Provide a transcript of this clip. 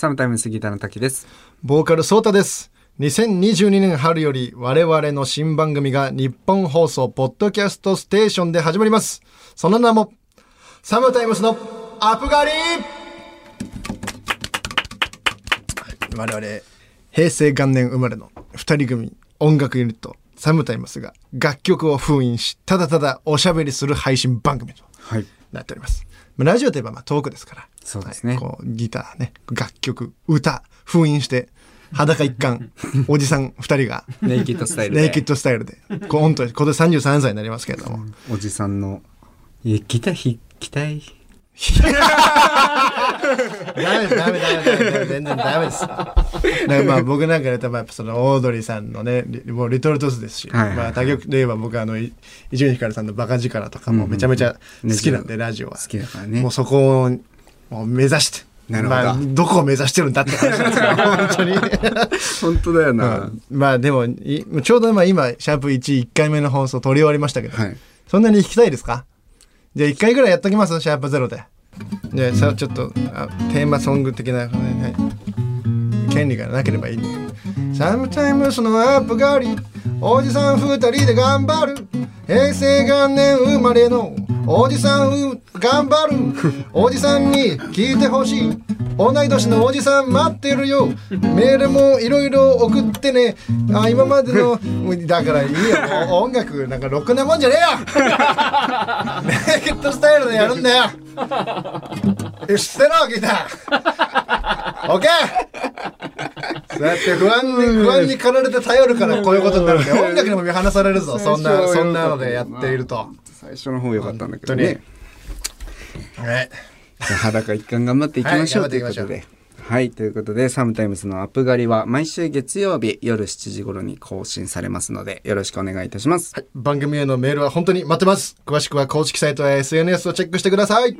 サムタイム杉田の滝です。ボーカルソータです。2022年春より我々の新番組が日本放送ポッドキャストステーションで始まります。その名も、サムタイムスのアップガリ我々、平成元年生まれの二人組音楽ユニット、サムタイムスが楽曲を封印し、ただただおしゃべりする配信番組とはい。なっております。まあラジオといえばまあトークですから。そうですねはいこうギターね、楽曲、歌、封印して、裸一貫、おじさん二人が、ネイキッドスタイルで。ネイキッドスタイルで、こう本当に今年33歳になりますけれども。おじさんの、いや、ギター弾きたい。ダメです、ダメ、ダメ、全然ダメです。だからまあ僕なんかで言そのオードリーさんのね、リもうリトルトスですし、はいはいまあ他局で言えば僕あの、い伊集院光さんのバカ力とかもめちゃめちゃ好きなんで、ラジオは。好きだからねもう。そこをもう目指して。なるほどまあ、どこを目指してるんだって話ですけど、本当に。本当だよな。うんまあでもいちょうど今今シャープ11回目の放送取り終わりましたけど、はい。そんなに弾きたいですか？じゃあ1回ぐらいやっときます？シャープゼロでじゃあさちょっとあテーマソング的な、はい。権利がなければいいねサムタイムスのアップガリおじさん2人で頑張る。平成元年生まれのおじさんう頑張る。おじさんに聞いてほしい。同い年のおじさん待ってるよ。メールもいろいろ送ってね。あ今までのだからいいよ。音楽なんかろくなもんじゃねえよ ネイキッドスタイルでやるんだよ。え捨てろギター。オッケーそうやって不安に不安に駆られて頼るからこういうことになるんで音楽にも見放されるぞ。そんなそんなのでやっていると。最初の方良かったんだけどね。はい。裸一貫頑張っていきましょう、はいということで。はい。ということで、サムタイムズのアプガリは毎週月曜日夜7時頃に更新されますので、よろしくお願いいたします。はい番組へのメールは本当に待ってます詳しくは公式サイトや SNS をチェックしてください